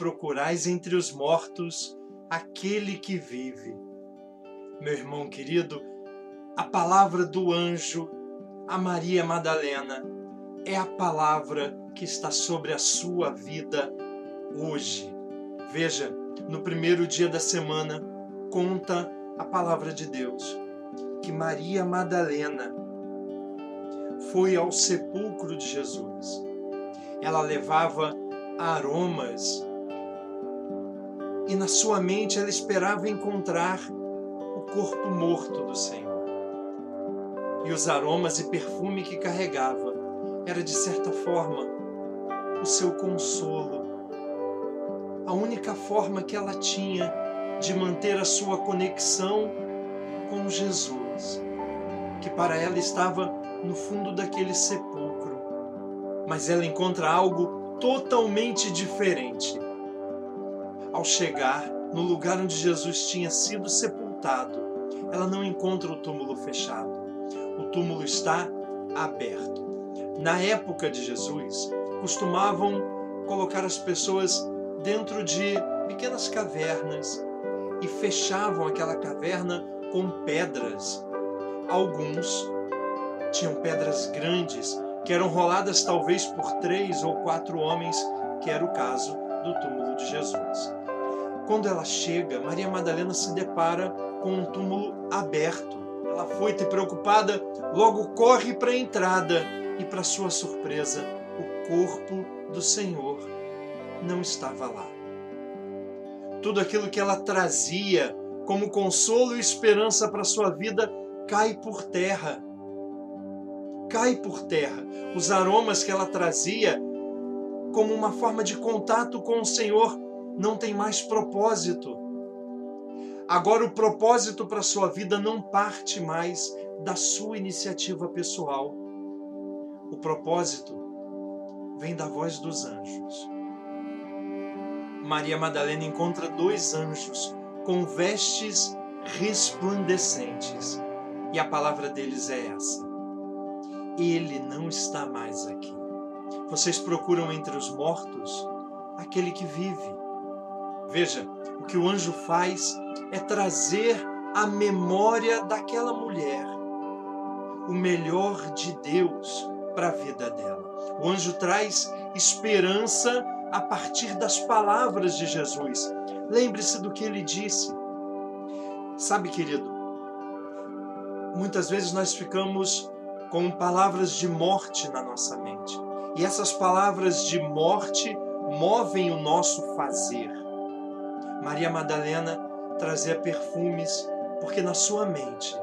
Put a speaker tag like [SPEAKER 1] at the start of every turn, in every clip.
[SPEAKER 1] procurais entre os mortos aquele que vive? Meu irmão querido, a palavra do anjo a Maria Madalena é a palavra que está sobre a sua vida hoje. Veja, no primeiro dia da semana, conta a palavra de Deus que Maria Madalena foi ao sepulcro de Jesus. Ela levava aromas e na sua mente ela esperava encontrar o corpo morto do Senhor. E os aromas e perfume que carregava era de certa forma o seu consolo. A única forma que ela tinha de manter a sua conexão com Jesus, que para ela estava no fundo daquele sepulcro. Mas ela encontra algo totalmente diferente. Ao chegar no lugar onde Jesus tinha sido sepultado, ela não encontra o túmulo fechado. O túmulo está aberto. Na época de Jesus, costumavam colocar as pessoas dentro de pequenas cavernas e fechavam aquela caverna com pedras. Alguns tinham pedras grandes que eram roladas talvez por três ou quatro homens, que era o caso do túmulo de Jesus. Quando ela chega, Maria Madalena se depara com um túmulo aberto. Ela foi preocupada, logo corre para a entrada e, para sua surpresa, o corpo do Senhor não estava lá. Tudo aquilo que ela trazia como consolo e esperança para sua vida cai por terra cai por terra. Os aromas que ela trazia como uma forma de contato com o Senhor não tem mais propósito. Agora o propósito para a sua vida não parte mais da sua iniciativa pessoal. O propósito vem da voz dos anjos. Maria Madalena encontra dois anjos com vestes resplandecentes. E a palavra deles é essa: ele não está mais aqui. Vocês procuram entre os mortos aquele que vive. Veja, o que o anjo faz é trazer a memória daquela mulher o melhor de Deus para a vida dela. O anjo traz esperança a partir das palavras de Jesus. Lembre-se do que ele disse. Sabe, querido, muitas vezes nós ficamos com palavras de morte na nossa mente. E essas palavras de morte movem o nosso fazer. Maria Madalena trazia perfumes porque na sua mente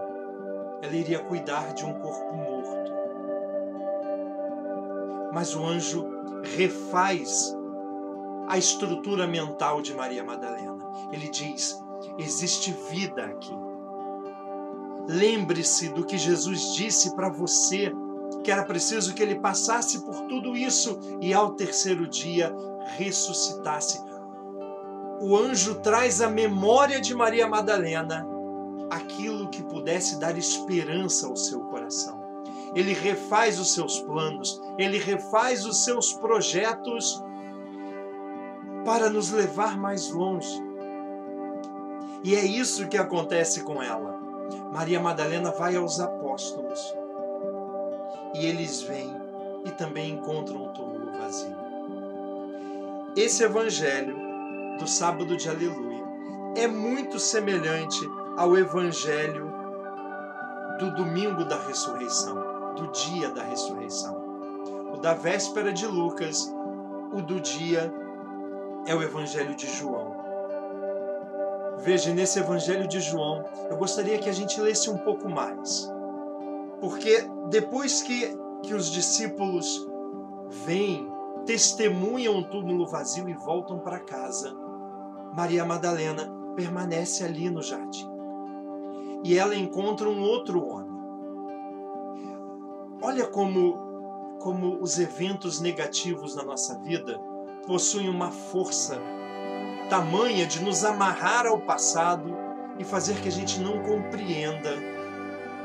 [SPEAKER 1] ela iria cuidar de um corpo morto. Mas o anjo refaz a estrutura mental de Maria Madalena. Ele diz: existe vida aqui. Lembre-se do que Jesus disse para você, que era preciso que ele passasse por tudo isso e ao terceiro dia ressuscitasse. O anjo traz à memória de Maria Madalena aquilo que pudesse dar esperança ao seu coração. Ele refaz os seus planos, ele refaz os seus projetos para nos levar mais longe. E é isso que acontece com ela. Maria Madalena vai aos apóstolos e eles vêm e também encontram o túmulo vazio. Esse evangelho do sábado de Aleluia é muito semelhante ao evangelho do domingo da ressurreição, do dia da ressurreição. O da véspera de Lucas, o do dia é o evangelho de João. Veja, nesse Evangelho de João, eu gostaria que a gente lesse um pouco mais. Porque depois que, que os discípulos vêm, testemunham o túmulo vazio e voltam para casa, Maria Madalena permanece ali no jardim. E ela encontra um outro homem. Olha como, como os eventos negativos na nossa vida possuem uma força tamanha de nos amarrar ao passado e fazer que a gente não compreenda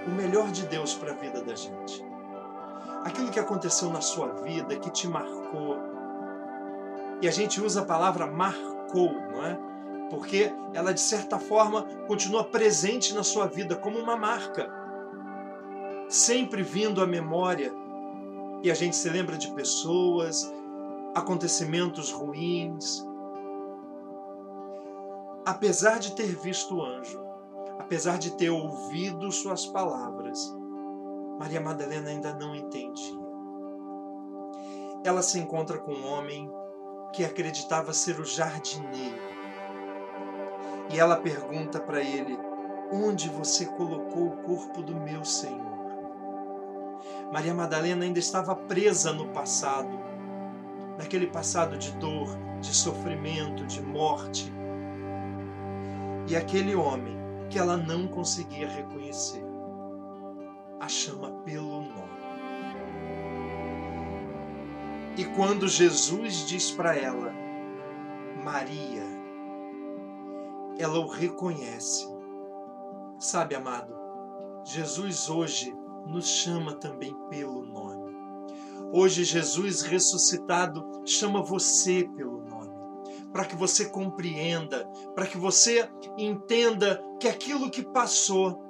[SPEAKER 1] o melhor de Deus para a vida da gente. Aquilo que aconteceu na sua vida, que te marcou, E a gente usa a palavra marcou, não é? Porque ela, de certa forma, continua presente na sua vida como uma marca, sempre vindo à memória. E a gente se lembra de pessoas, acontecimentos ruins. Apesar de ter visto o anjo, apesar de ter ouvido suas palavras, Maria Madalena ainda não entendia. Ela se encontra com um homem que acreditava ser o jardineiro. E ela pergunta para ele: Onde você colocou o corpo do meu Senhor? Maria Madalena ainda estava presa no passado, naquele passado de dor, de sofrimento, de morte. E aquele homem que ela não conseguia reconhecer a chama pelo nome. E quando Jesus diz para ela, Maria, ela o reconhece. Sabe, amado, Jesus hoje nos chama também pelo nome. Hoje, Jesus ressuscitado chama você pelo nome, para que você compreenda, para que você entenda que aquilo que passou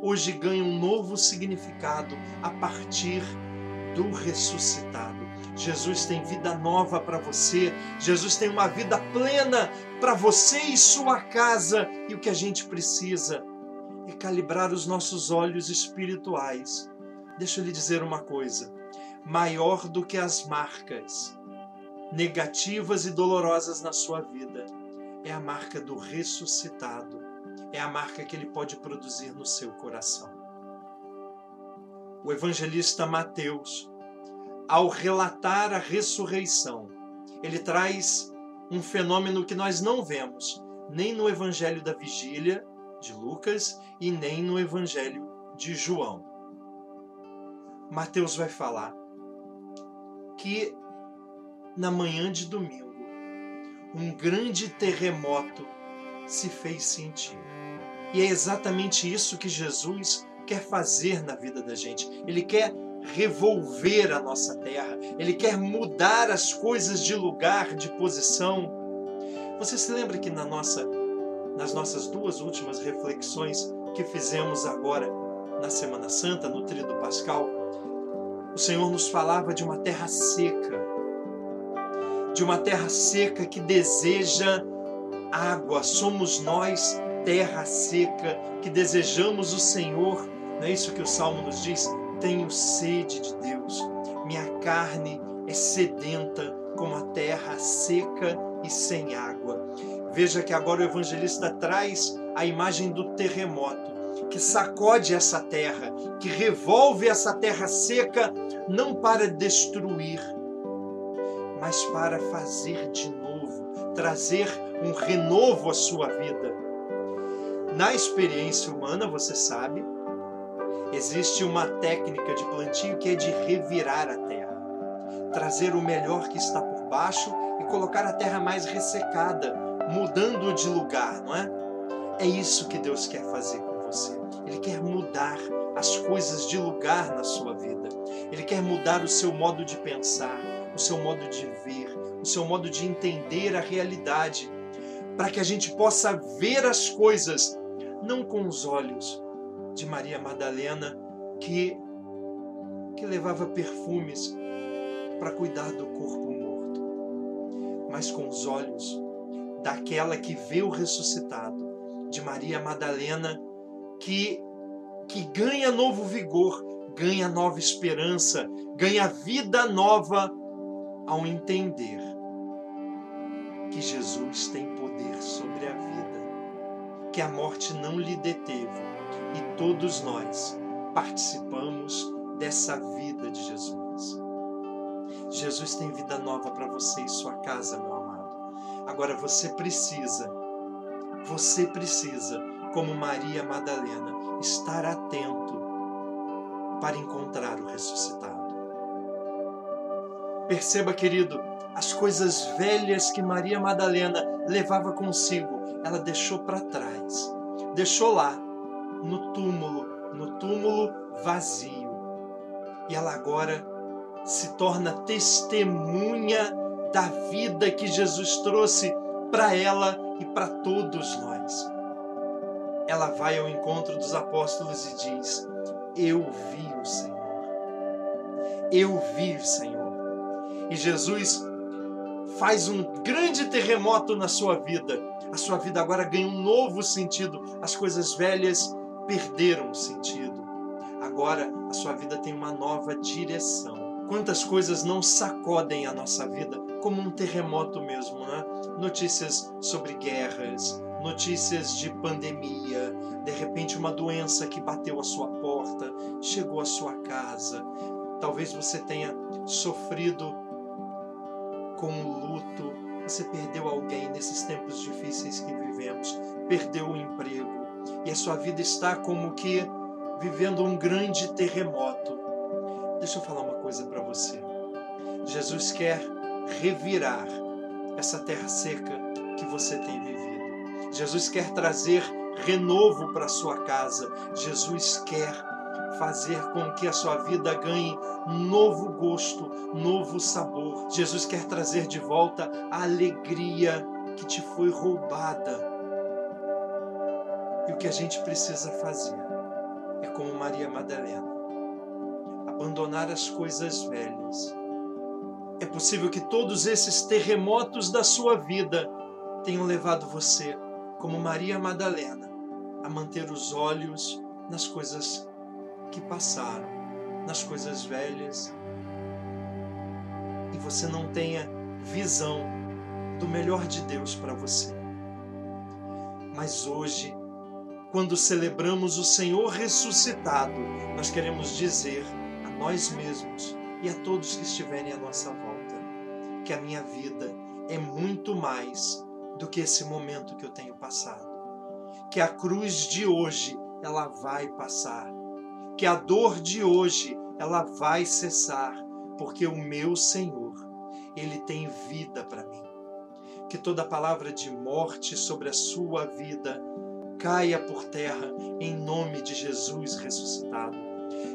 [SPEAKER 1] hoje ganha um novo significado a partir do ressuscitado. Jesus tem vida nova para você, Jesus tem uma vida plena para você e sua casa, e o que a gente precisa é calibrar os nossos olhos espirituais. Deixa eu lhe dizer uma coisa: maior do que as marcas negativas e dolorosas na sua vida é a marca do ressuscitado, é a marca que ele pode produzir no seu coração. O evangelista Mateus ao relatar a ressurreição, ele traz um fenômeno que nós não vemos nem no Evangelho da Vigília de Lucas e nem no Evangelho de João. Mateus vai falar que na manhã de domingo um grande terremoto se fez sentir. E é exatamente isso que Jesus quer fazer na vida da gente. Ele quer revolver a nossa terra, ele quer mudar as coisas de lugar, de posição. Você se lembra que na nossa, nas nossas duas últimas reflexões que fizemos agora na Semana Santa, no Tríduo Pascal, o Senhor nos falava de uma terra seca, de uma terra seca que deseja água. Somos nós, terra seca, que desejamos o Senhor. Não é isso que o Salmo nos diz? Tenho sede de Deus. Minha carne é sedenta como a terra seca e sem água. Veja que agora o evangelista traz a imagem do terremoto que sacode essa terra, que revolve essa terra seca, não para destruir, mas para fazer de novo, trazer um renovo à sua vida. Na experiência humana, você sabe, Existe uma técnica de plantio que é de revirar a terra, trazer o melhor que está por baixo e colocar a terra mais ressecada, mudando de lugar, não é? É isso que Deus quer fazer com você. Ele quer mudar as coisas de lugar na sua vida. Ele quer mudar o seu modo de pensar, o seu modo de ver, o seu modo de entender a realidade, para que a gente possa ver as coisas não com os olhos, de Maria Madalena que, que levava perfumes para cuidar do corpo morto, mas com os olhos daquela que vê o ressuscitado, de Maria Madalena que, que ganha novo vigor, ganha nova esperança, ganha vida nova ao entender que Jesus tem poder sobre a vida, que a morte não lhe deteve e todos nós participamos dessa vida de Jesus. Jesus tem vida nova para você e sua casa, meu amado. Agora você precisa, você precisa, como Maria Madalena, estar atento para encontrar o ressuscitado. Perceba, querido, as coisas velhas que Maria Madalena levava consigo, ela deixou para trás, deixou lá no túmulo, no túmulo vazio. E ela agora se torna testemunha da vida que Jesus trouxe para ela e para todos nós. Ela vai ao encontro dos apóstolos e diz: Eu vi o Senhor. Eu vi o Senhor. E Jesus faz um grande terremoto na sua vida. A sua vida agora ganha um novo sentido. As coisas velhas perderam o sentido. Agora a sua vida tem uma nova direção. Quantas coisas não sacodem a nossa vida como um terremoto mesmo, né? Notícias sobre guerras, notícias de pandemia, de repente uma doença que bateu a sua porta, chegou à sua casa. Talvez você tenha sofrido com o luto, você perdeu alguém nesses tempos difíceis que vivemos, perdeu o emprego e a sua vida está como que vivendo um grande terremoto. Deixa eu falar uma coisa para você. Jesus quer revirar essa terra seca que você tem vivido. Jesus quer trazer renovo para sua casa. Jesus quer fazer com que a sua vida ganhe novo gosto, novo sabor. Jesus quer trazer de volta a alegria que te foi roubada. E o que a gente precisa fazer é como Maria Madalena, abandonar as coisas velhas. É possível que todos esses terremotos da sua vida tenham levado você, como Maria Madalena, a manter os olhos nas coisas que passaram, nas coisas velhas, e você não tenha visão do melhor de Deus para você. Mas hoje, quando celebramos o Senhor ressuscitado, nós queremos dizer a nós mesmos e a todos que estiverem à nossa volta que a minha vida é muito mais do que esse momento que eu tenho passado. Que a cruz de hoje ela vai passar que a dor de hoje ela vai cessar, porque o meu Senhor, ele tem vida para mim. Que toda palavra de morte sobre a sua vida caia por terra em nome de Jesus ressuscitado.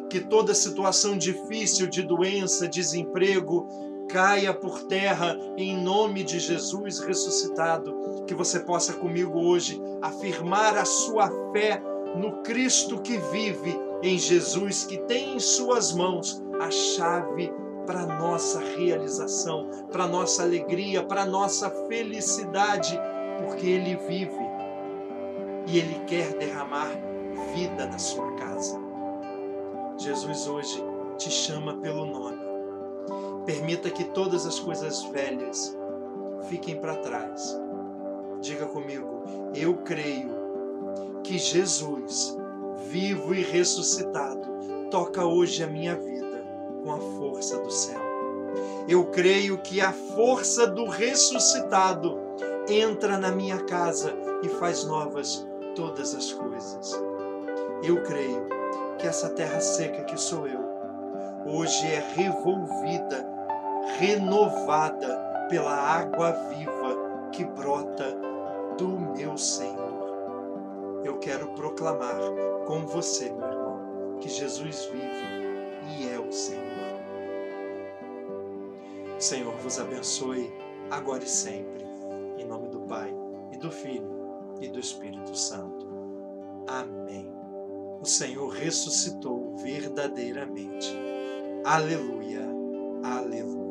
[SPEAKER 1] Que toda situação difícil de doença, desemprego, caia por terra em nome de Jesus ressuscitado. Que você possa comigo hoje afirmar a sua fé no Cristo que vive em Jesus, que tem em Suas mãos a chave para nossa realização, para nossa alegria, para nossa felicidade, porque Ele vive e Ele quer derramar vida na sua casa. Jesus hoje te chama pelo nome. Permita que todas as coisas velhas fiquem para trás. Diga comigo, eu creio que Jesus vivo e ressuscitado, toca hoje a minha vida com a força do céu. Eu creio que a força do ressuscitado entra na minha casa e faz novas todas as coisas. Eu creio que essa terra seca que sou eu, hoje é revolvida, renovada pela água viva que brota do meu Senhor eu quero proclamar com você, meu irmão, que Jesus vive e é o Senhor. Senhor vos abençoe agora e sempre, em nome do Pai e do Filho e do Espírito Santo. Amém. O Senhor ressuscitou verdadeiramente. Aleluia, aleluia.